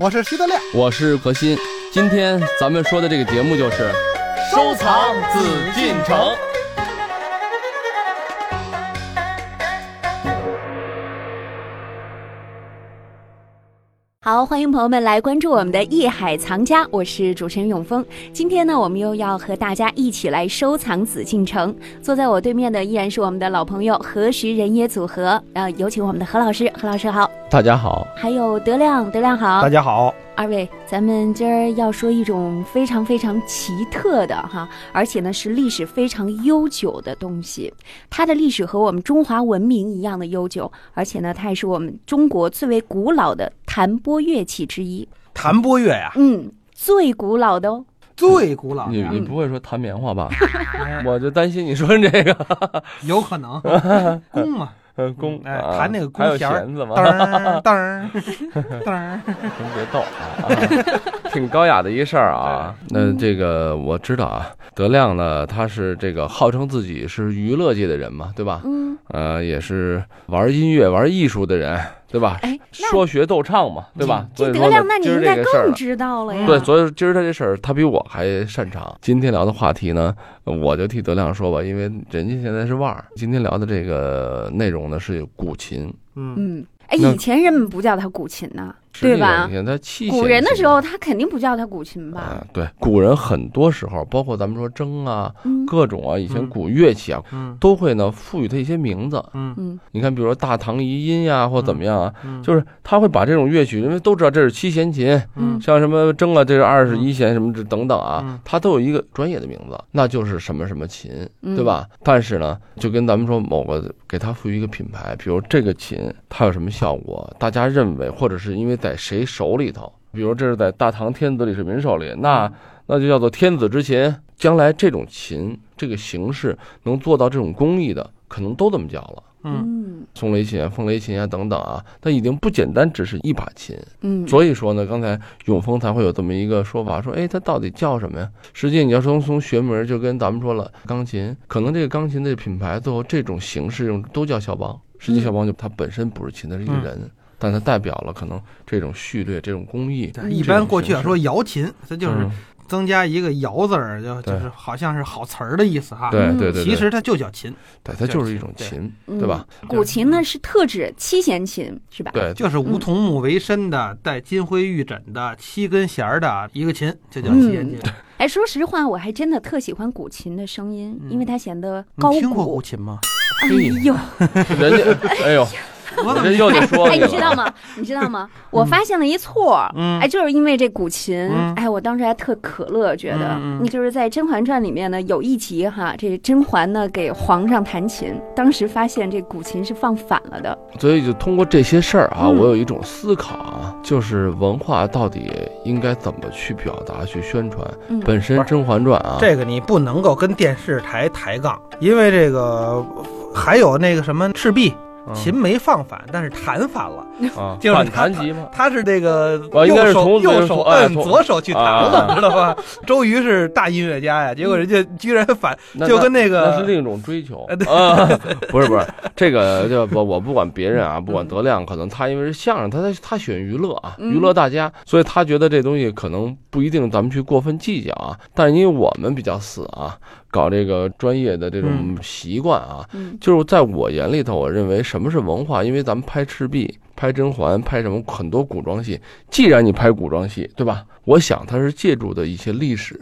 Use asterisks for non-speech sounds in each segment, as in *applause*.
我是徐德亮，我是何鑫。今天咱们说的这个节目就是收藏紫禁城。好，欢迎朋友们来关注我们的《艺海藏家》，我是主持人永峰。今天呢，我们又要和大家一起来收藏紫禁城。坐在我对面的依然是我们的老朋友何时人也组合，呃，有请我们的何老师，何老师好。大家好，还有德亮，德亮好。大家好。二位，咱们今儿要说一种非常非常奇特的哈，而且呢是历史非常悠久的东西。它的历史和我们中华文明一样的悠久，而且呢，它也是我们中国最为古老的弹拨乐器之一。弹拨乐呀，嗯，最古老的哦。最古老的。你你不会说弹棉花吧？*laughs* 我就担心你说这个。有可能。*laughs* 弓嘛。呃，弓哎，弹那个弓弦子吗？噔噔 *laughs* 噔，*laughs* 别逗啊，挺高雅的一事儿啊。*laughs* 那这个我知道啊，德亮呢，他是这个号称自己是娱乐界的人嘛，对吧？嗯。呃，也是玩音乐、玩艺术的人。对吧？哎，说学逗唱嘛，对吧？这德亮，那你应该更知道了呀。对，所以今儿他这事儿，他比我还擅长。今天聊的话题呢，我就替德亮说吧，因为人家现在是腕儿。今天聊的这个内容呢，是古琴。嗯嗯，哎，以前人们不叫它古琴呢。对吧？你看他器古人的时候，他肯定不叫它古琴吧？对，古人很多时候，包括咱们说筝啊，各种啊，以前古乐器啊，都会呢赋予它一些名字。嗯嗯，你看，比如说大唐遗音呀，或怎么样啊，就是他会把这种乐曲，因为都知道这是七弦琴，像什么筝啊，这是二十一弦什么这等等啊，它都有一个专业的名字，那就是什么什么琴，对吧？但是呢，就跟咱们说某个给它赋予一个品牌，比如这个琴它有什么效果，大家认为，或者是因为。在谁手里头？比如这是在大唐天子李世民手里，那那就叫做天子之琴。将来这种琴这个形式能做到这种工艺的，可能都这么叫了。嗯，松雷琴、凤雷琴啊等等啊，它已经不简单，只是一把琴。嗯，所以说呢，刚才永丰才会有这么一个说法，说哎，它到底叫什么呀？实际你要说从学名，就跟咱们说了，钢琴，可能这个钢琴的品牌最后这种形式用都叫肖邦。实际肖邦就它本身不是琴，它是一个人。但它代表了可能这种序列、这种工艺。一般过去要说瑶琴，它就是增加一个“瑶”字儿，就就是好像是好词儿的意思哈。对对对，其实它就叫琴，对，它就是一种琴，对吧？古琴呢是特指七弦琴，是吧？对，就是梧桐木为身的，带金灰玉枕的七根弦儿的一个琴，就叫七弦琴。*laughs* 哎，说实话，我还真的特喜欢古琴的声音，因为它显得高古。听过古琴吗？哎呦，人家，哎呦。*laughs* 我这又得说，哎，你知道吗？你知道吗？我发现了一错，哎，就是因为这古琴，哎，我当时还特可乐，觉得，你就是在《甄嬛传》里面呢，有一集哈，这甄嬛呢给皇上弹琴，当时发现这古琴是放反了的。所以就通过这些事儿啊，我有一种思考啊，就是文化到底应该怎么去表达、去宣传。本身《甄嬛传》啊，这个你不能够跟电视台抬杠，因为这个还有那个什么赤壁。琴没放反，但是弹反了，啊 *laughs* 就是弹吉嘛。他是这个右手右手摁左手去弹了，知道吧？周瑜是大音乐家呀，结果人家居然反，就跟那个那是另一种追求啊，不是不是，这个就我我不管别人啊，不管德亮，可能他因为是相声，他他他喜欢娱乐啊，娱乐大家，所以他觉得这东西可能不一定咱们去过分计较啊。但是因为我们比较死啊。搞这个专业的这种习惯啊，就是在我眼里头，我认为什么是文化？因为咱们拍赤壁、拍甄嬛、拍什么很多古装戏，既然你拍古装戏，对吧？我想它是借助的一些历史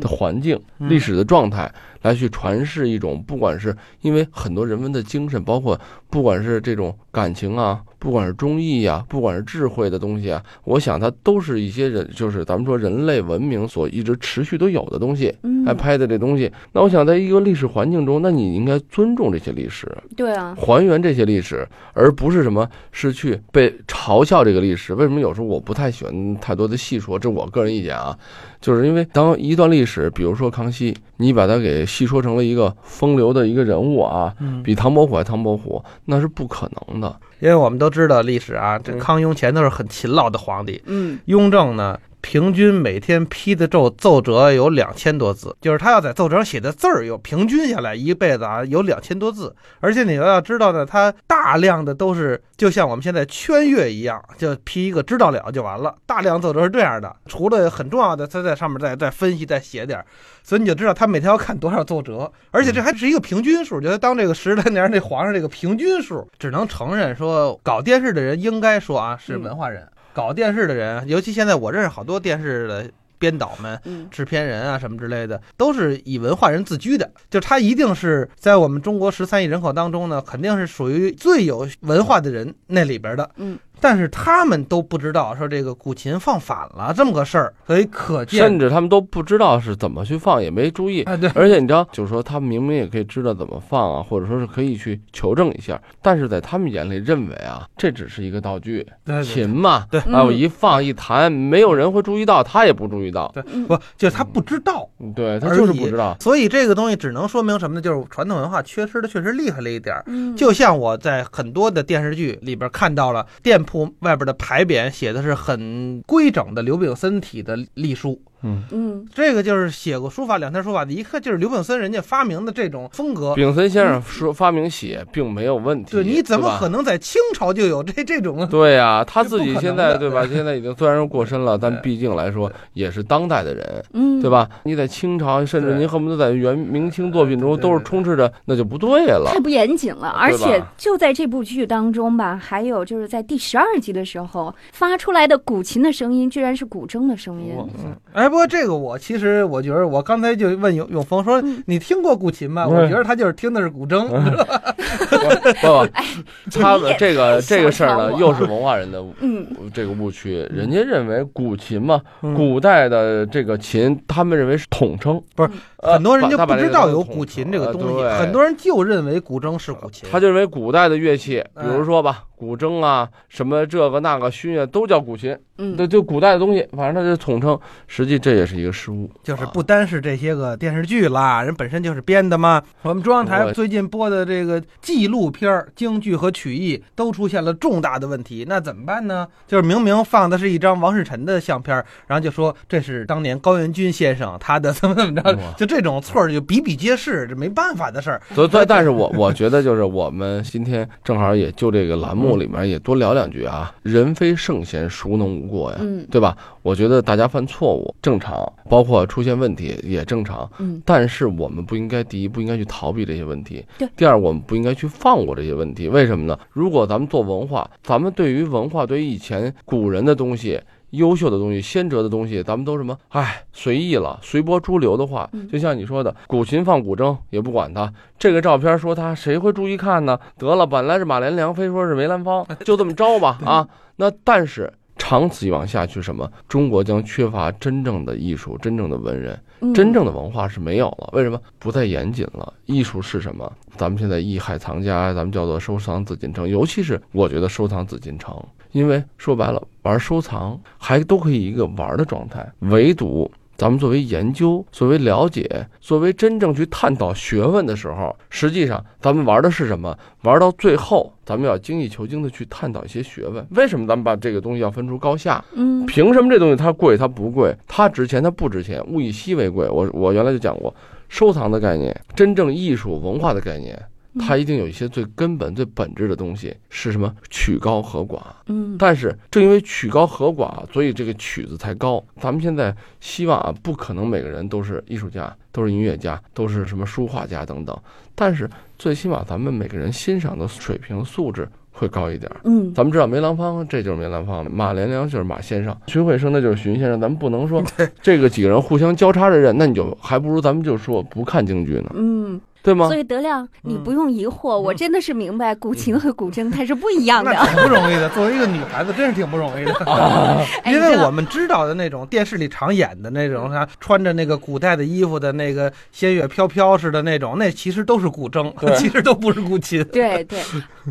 的环境、历史的状态来去传世一种，不管是因为很多人文的精神，包括不管是这种感情啊。不管是忠义呀，不管是智慧的东西啊，我想它都是一些人，就是咱们说人类文明所一直持续都有的东西。来拍的这东西，那我想在一个历史环境中，那你应该尊重这些历史，对啊，还原这些历史，而不是什么是去被嘲笑这个历史。为什么有时候我不太喜欢太多的细说？这我个人意见啊，就是因为当一段历史，比如说康熙，你把它给细说成了一个风流的一个人物啊，比唐伯虎还唐伯虎，那是不可能的。因为我们都知道历史啊，这康雍乾都是很勤劳的皇帝。嗯，雍正呢，平均每天批的奏奏折有两千多字，就是他要在奏折上写的字儿有平均下来一辈子啊有两千多字，而且你要要知道呢，他大量的都是就像我们现在圈阅一样，就批一个知道了就完了。大量奏折是这样的，除了很重要的，他在上面再再分析再写点儿，所以你就知道他每天要看多少奏折，而且这还是一个平均数，就他当这个十来年这皇上这个平均数，只能承认说搞电视的人应该说啊是文化人。搞电视的人，尤其现在我认识好多电视的编导们、嗯制片人啊什么之类的，都是以文化人自居的。就他一定是在我们中国十三亿人口当中呢，肯定是属于最有文化的人那里边的。嗯，但是他们都不知道说这个古琴放反了这么个事儿，所以可见甚至他们都不知道是怎么去放，也没注意。啊，对，而且你知道，就是说他们明明也可以知道怎么放啊，或者说是可以去求证一下，但是在他们眼里认为啊，这只是一个道具，对对琴嘛，对啊，我嗯一放一弹，没有人会注意到，他也不注意到，对嗯不就是他不知道。对他就是不知道。所以这个东西只能说明什么呢？就是传统文化缺失的确实厉害了一点儿。嗯，就像我在很多的电视剧里边看到了店铺外边的牌匾写的是很规整的刘炳森体的隶书，嗯，嗯这个就是写过书法两天书法的，一看就是刘炳森人家发明的这种风格。炳森先生说发明写并没有问题，对，你怎么可能在清朝就有这 *laughs* 这种？对呀、他自己现在对吧？现在已经虽然说过身了，但毕竟来说也是当代的人，嗯，对？吧？你在清朝，甚至对您恨不得在元明清作品中都是充斥着，那就不对了太。不严谨了，而且就在这部剧当中吧，还有就是在第十二集的时候发出来的古琴的声音，居然是古筝的声音。哇哎，不过这个我其实我觉得，我刚才就问永永峰说嗯，你听过古琴吗？嗯。我觉得他就是听的是古筝。不不，*laughs* 他们这个这个事儿呢，又是文化人的嗯。这个误区。人家认为古琴嘛，嗯。古代的这个琴，他们认为是统称，不是呃很多人就不知道有古琴这个呃东西，很多人就认为古筝是古琴。他就认为古代的乐器，比如哎说吧，古筝啊，什么这个那个埙啊都叫古琴，嗯对，就古代的东西，反正他就统称。实际这也是一个失误，就是啊不单是这些个电视剧啦，人本身就是编的嘛。我们中央台最近播的这个纪录片儿、京剧和曲艺都出现了重大的问题，那怎么办呢？就是明明放的是一张王世臣的相片，然后就说这是当年高元军先生他的怎么怎么着，就这种错儿就比比皆是，这没办法的事儿。所以，但但是我 *laughs* 我觉得就是我们今天正好也就这个栏目里面也多聊两句啊，人非圣贤，孰能无过呀？嗯对吧？我觉得大家犯错误正常，包括出现问题也正常，嗯但是我们不应该第一不应该去逃避这些问题对，第二我们不应该去放过这些问题。为什么呢？如果咱们做文化，咱们对于文化，对于以前古人的东西。优秀的东西、先哲的东西，咱们都什么？哎，随意了，随波逐流的话嗯，就像你说的，古琴放古筝也不管它。这个照片说它，谁会注意看呢？得了，本来是马连良，非说是梅兰芳，就这么着吧啊。那但是长此以往下去，什么？中国将缺乏真正的艺术、真正的文人。嗯真正的文化是没有了，为什么不再严谨了？艺术是什么？咱们现在艺海藏家，咱们叫做收藏紫禁城，尤其是我觉得收藏紫禁城，因为说白了，玩收藏还都可以一个玩的状态，唯独。咱们作为研究、作为了解、作为真正去探讨学问的时候，实际上咱们玩的是什么？玩到最后，咱们要精益求精的去探讨一些学问。为什么咱们把这个东西要分出高下？嗯凭什么这东西它贵它不贵，它值钱它不值钱？物以稀为贵。我我原来就讲过，收藏的概念，真正艺术文化的概念，它一定有一些最根本、最本质的东西是什么？曲高和寡。嗯但是正因为曲高和寡，所以这个曲子才高。咱们现在希望啊，不可能每个人都是艺术家，都是音乐家，都是什么书画家等等。但是最起码咱们每个人欣赏的水平素质会高一点儿。嗯咱们知道梅兰芳，这就是梅兰芳；马连良就是马先生；荀慧生那就是荀先生。咱们不能说这个几个人互相交叉着认，那你就还不如咱们就说不看京剧呢，嗯，对吗所？以德亮，你嗯不用疑惑，我真的是明白古琴和古筝它是不一样的。那挺不容易的，作为一个女孩子，真是挺不容易的。*laughs* 哎 *laughs* 因为我们知道的那种电视里常演的那种，啥穿着那个古代的衣服的那个仙乐飘飘似的那种，那其实都是古筝，*laughs* 其实都不是古琴。对对，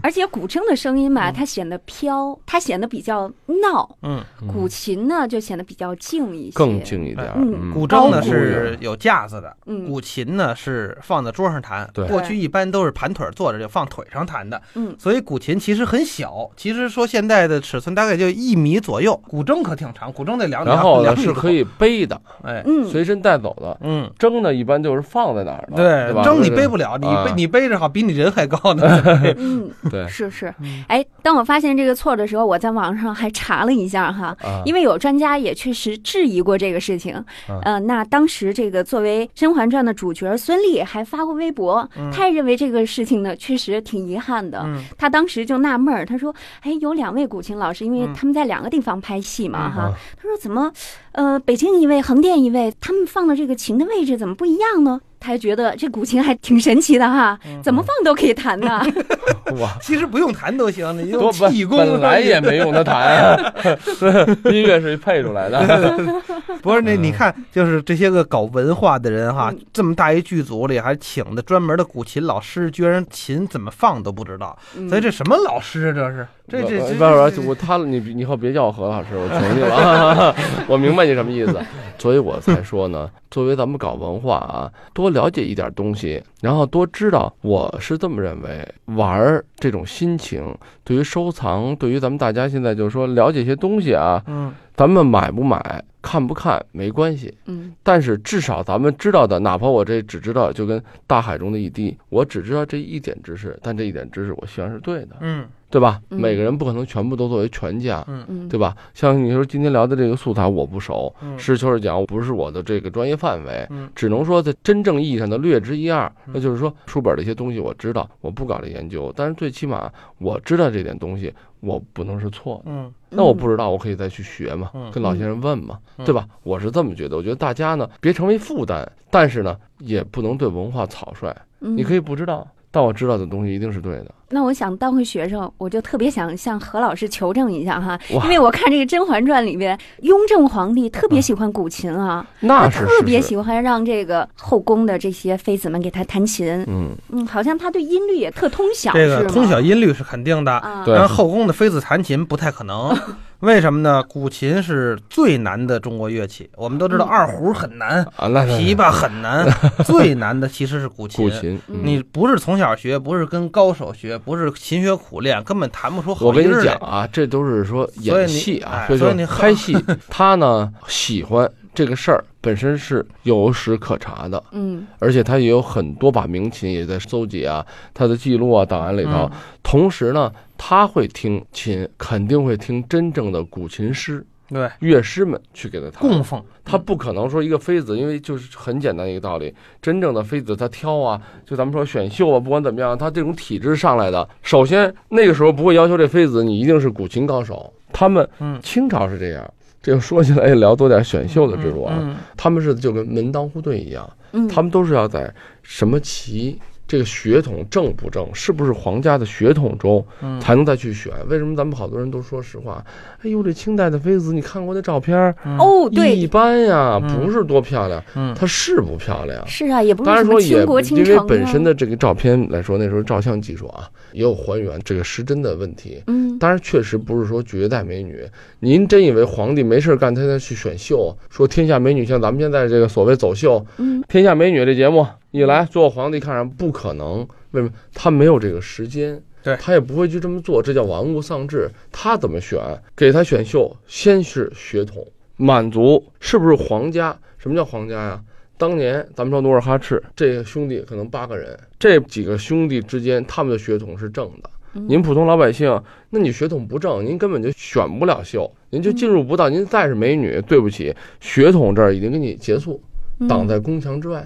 而且古筝的声音吧，它显得飘，它显得比较闹；嗯，古琴呢，就显得比较静一些。更静一点。嗯古筝呢是有架子的，嗯古琴呢是放在桌上上弹，对过去一般都是盘腿坐着就放腿上弹的，嗯所以古琴其实很小，其实说现在的尺寸大概就一米左右，古筝可挺长，古筝得两然后呢两米多是可，以背的，哎，嗯，随身带走的。嗯。筝呢一般就是放在哪儿的，对吧？筝你背不了，你啊背你背着好，比你人还高呢。*laughs* 嗯，*laughs* 对是是嗯。哎，当我发现这个错的时候，我在网上还查了一下哈，啊，因为有专家也确实质疑过这个事情。啊呃，那当时这个作为《甄嬛传》的主角孙俪还发过微博，他也认为这个事情呢确实挺遗憾的。嗯她当时就纳闷儿，他说：“哎，有两位古琴老师，因为嗯他们在两个地方拍戏嘛，嗯哈他。说怎么，呃，北京一位，横店一位，他们放的这个琴的位置怎么不一样呢？”她还觉得这古琴还挺神奇的哈，嗯怎么放都可以弹呢。*laughs* 哇，其实不用弹都行，你用气功。本来也没用它弹啊，*laughs* 音乐是配出来的。*laughs* 不是那你看，就是这些个搞文化的人哈嗯，这么大一剧组里还请的专门的古琴老师，居然琴怎么放都不知道，嗯所以这什么老师啊？这是这这这不是不是我他你你以后别叫我何老师，我求你了，我明白你什么意思，所以我才说呢，作为咱们搞文化啊，多了解一点东西，然后多知道，我是这么认为，玩儿这种心情，对于收藏，对于咱们大家现在就是说了解一些东西啊，嗯咱们买不买，看不看没关系，嗯。但是至少咱们知道的，哪怕我这只知道就跟大海中的一滴，我只知道这一点知识，但这一点知识我希望是对的。嗯对吧？嗯每个人不可能全部都作为全家，嗯嗯，对吧？像你说今天聊的这个素材我不熟，嗯实事求是讲，不是我的这个专业范围，嗯只能说在真正意义上的略知一二。嗯那就是说书本的一些东西我知道，我不搞这研究，但是最起码我知道这点东西，我不能是错的。嗯那我不知道，我可以再去学嘛，嗯跟老先生问嘛，嗯对吧？我是这么觉得。我觉得大家呢，别成为负担，但是呢，也不能对文化草率。嗯你可以不知道，但我知道的东西一定是对的。那我想当回学生，我就特别想向何老师求证一下哈，因为我看这个《甄嬛传》里边，雍正皇帝特别喜欢古琴啊，他那是特别喜欢让这个后宫的这些妃子们给他弹琴，嗯，嗯，好像他对音律也特通晓，这个通晓音律是肯定的，啊，对然后后宫的妃子弹琴不太可能，*laughs* 为什么呢？古琴是最难的中国乐器，我们都知道嗯二胡很难，啊，那那琵琶很难，*laughs* 最难的其实是古琴。古琴，嗯。你不是从小学，不是跟高手学，不是勤学苦练，根本弹不出好我跟你。讲啊，这都是说演戏啊，所以你哎所以你拍戏。*laughs* 他呢喜欢这个事儿本身是有史可查的，嗯而且他也有很多把名琴也在搜集啊，他的记录啊档案里头。嗯同时呢，他会听琴，肯定会听真正的古琴师、对乐师们去给他弹。供奉，他不可能说一个妃子，因为就是很简单一个道理，真正的妃子她挑啊，就咱们说选秀啊，不管怎么样，她这种体质上来的，首先那个时候不会要求这妃子你一定是古琴高手，他们嗯，清朝是这样。这个说起来也聊多点选秀的制度啊，嗯他们是就跟门当户对一样，嗯，他们都是要在什么旗。这个血统正不正，是不是皇家的血统中嗯才能再去选？为什么咱们好多人都说实话？哎呦，这清代的妃子，你看过那照片哦，一，般呀，嗯不是多漂亮，嗯她是不漂亮。是啊，也不是当然说也因为本身的这个照片来说，那时候照相技术啊也有还原这个失真的问题。嗯当然，确实不是说绝代美女。您真以为皇帝没事干，他再去选秀，说天下美女像咱们现在这个所谓走秀，嗯天下美女这节目一来，做皇帝看上不可能，为什么？他没有这个时间，对他也不会去这么做，这叫玩物丧志。他怎么选？给他选秀，先是血统满足，是不是皇家？什么叫皇家呀？当年咱们说努尔哈赤这个兄弟可能八个人，这几个兄弟之间他们的血统是正的。嗯您普通老百姓，那你血统不正，您根本就选不了秀，您就进入不到。您再是美女，对不起，血统这儿已经给你结束，嗯挡在宫墙之外，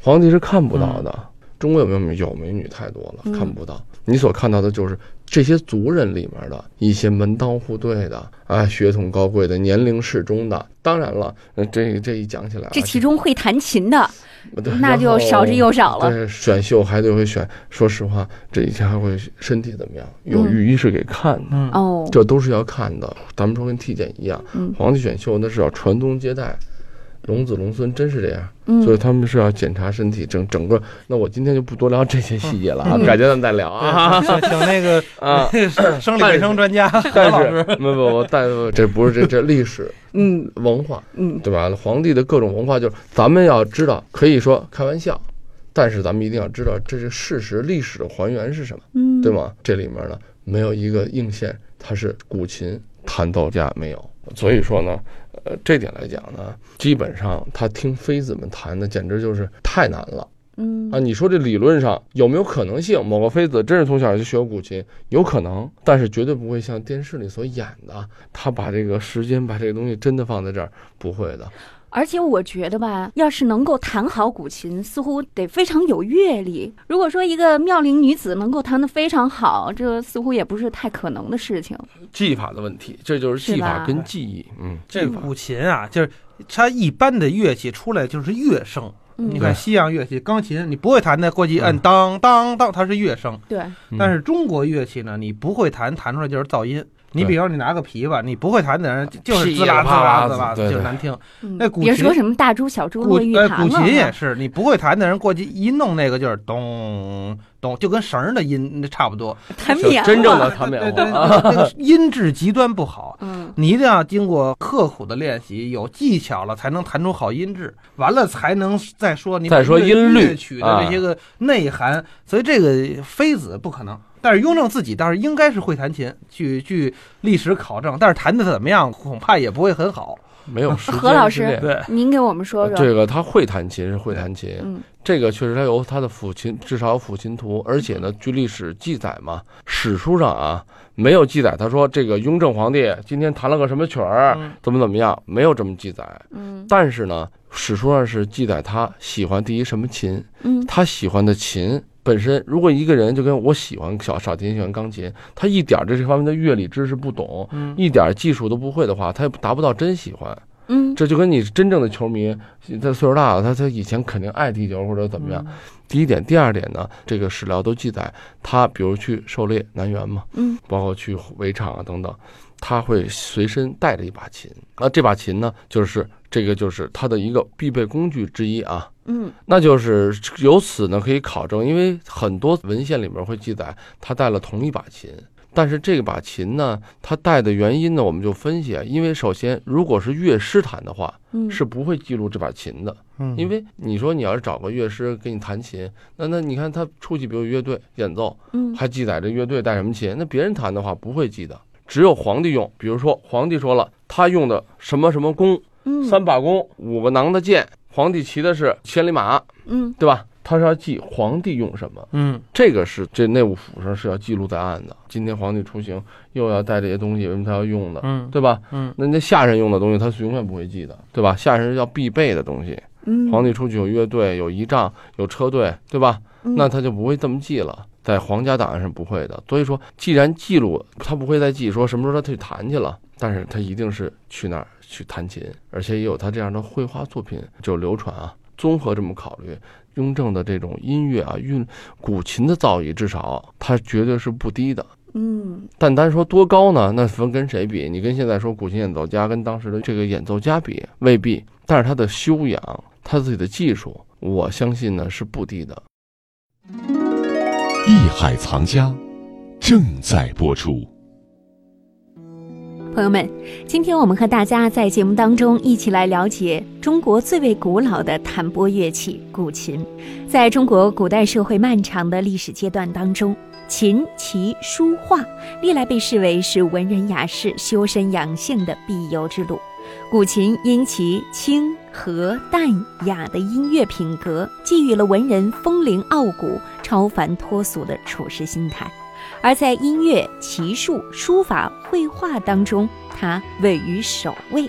皇帝是看不到的。中国有没有美有美女太多了，嗯看不到。你所看到的就是这些族人里面的一些门当户对的啊，血统高贵的，年龄适中的。当然了，呃这这一讲起来啊，这其中会弹琴的，那就少之又少了。对，选秀还得会选。说实话，这一天还会身体怎么样，有嗯御医是给看的，嗯哦，这都是要看的。咱们说跟体检一样，嗯皇帝选秀那是要传宗接代，龙子龙孙，真是这样。嗯所以他们是要检查身体，整整个。那我今天就不多聊这些细节了啊，嗯改天咱们再聊啊。请请那个 *laughs* 啊，*laughs* 生理卫生专家但，是不不不，但这不是这这历史 *laughs* 嗯文化，嗯对吧？皇帝的各种文化，就是咱们要知道，可以说开玩笑，但是咱们一定要知道，这是事实，历史的还原是什么，嗯，对？吗？这里面呢，没有一个硬线，它是古琴弹奏家没有，所以说呢，呃，这点来讲呢，基本上他听妃子们弹的简直就是太难了。嗯啊，你说这理论上有没有可能性？某个妃子真是从小就学古琴，有可能，但是绝对不会像电视里所演的，他把这个时间把这个东西真的放在这儿，不会的。而且我觉得吧，要是能够弹好古琴，似乎得非常有阅历。如果说一个妙龄女子能够弹得非常好，这似乎也不是太可能的事情。技法的问题，这就是是技法跟技艺。嗯，这古琴啊，就是它一般的乐器出来就是乐声。嗯你看西洋乐器，钢琴你不会弹的，过去摁当当当，它是乐声。对，嗯但是中国乐器呢，你不会弹，弹出来就是噪音。你比如你拿个琵琶，你不会弹的人就是滋啦滋啦滋啦，对对就是难听。嗯那古琴别说什么大珠小珠古落玉盘了哈琴也是，你不会弹的人过去一弄那个就是咚咚，就跟绳儿的音差不多。*laughs* 就弹棉花真正的弹棉对对对，花。那个音质极端不好。嗯你一定要经过刻苦的练习，有技巧了，才能弹出好音质。完了才能再说你再说音律乐曲的这些个内涵。所以这个妃子不可能。但是雍正自己倒是应该是会弹琴，据据历史考证，但是弹的怎么样，恐怕也不会很好。没有时间何老师对，您给我们说说。这个他会弹琴是会弹琴，嗯这个确实他有他的抚琴，至少有抚琴图，而且呢，据历史记载嘛，史书上啊没有记载，他说这个雍正皇帝今天弹了个什么曲儿，嗯怎么怎么样，没有这么记载。嗯但是呢，史书上是记载他喜欢第一什么琴，嗯他喜欢的琴本身，如果一个人就跟我喜欢小小提琴，喜欢钢琴，他一点这这方面的乐理知识不懂，嗯一点儿技术都不会的话，他也达不到真喜欢。嗯这就跟你真正的球迷，他岁数大了，他他以前肯定爱踢球或者怎么样。第一点，第二点呢，这个史料都记载，他比如去狩猎南园嘛，嗯包括去围场啊等等，他会随身带着一把琴。那这把琴呢，就是这个就是他的一个必备工具之一啊。嗯那就是由此呢可以考证，因为很多文献里面会记载他带了同一把琴，但是这把琴呢，他带的原因呢，我们就分析啊，因为首先如果是乐师弹的话，嗯。是不会记录这把琴的，嗯。因为你说你要是找个乐师给你弹琴，那那你看他出去比如乐队演奏，嗯。还记载这乐队带什么琴，那别人弹的话不会记得，只有皇帝用，比如说皇帝说了，他用的什么什么弓，嗯。三把弓，五个囊的箭，皇帝骑的是千里马，嗯。对吧？他是要记皇帝用什么，嗯这个是这内务府上是要记录在案的。今天皇帝出行又要带这些东西，为什么他要用的，嗯对吧？嗯那那下人用的东西，他是永远不会记的，对吧？下人是要必备的东西。嗯皇帝出去有乐队、有仪仗、有车队，对吧？嗯那他就不会这么记了，在皇家档案上不会的。所以说，既然记录，他不会再记说什么时候他去弹去了，但是他一定是去那儿去弹琴，而且也有他这样的绘画作品就流传啊。综合这么考虑，雍正的这种音乐啊，韵古琴的造诣，至少他绝对是不低的。嗯但单说多高呢？那分跟谁比？你跟现在说古琴演奏家跟当时的这个演奏家比，未必。但是他的修养，他自己的技术，我相信呢是不低的。艺海藏家正在播出。朋友们，今天我们和大家在节目当中一起来了解中国最为古老的弹拨乐器——古琴。在中国古代社会漫长的历史阶段当中，琴棋书画历来被视为是文人雅士修身养性的必由之路。古琴因其清和淡雅的音乐品格，寄予了文人风灵傲骨、超凡脱俗的处世心态。而在音乐、骑术、书法、绘画当中，它位于首位。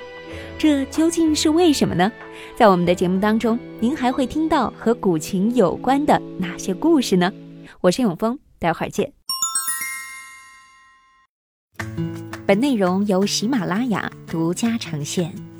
这究竟是为什么呢？在我们的节目当中，您还会听到和古琴有关的哪些故事呢？我是永峰，待会儿见。本内容由喜马拉雅独家呈现。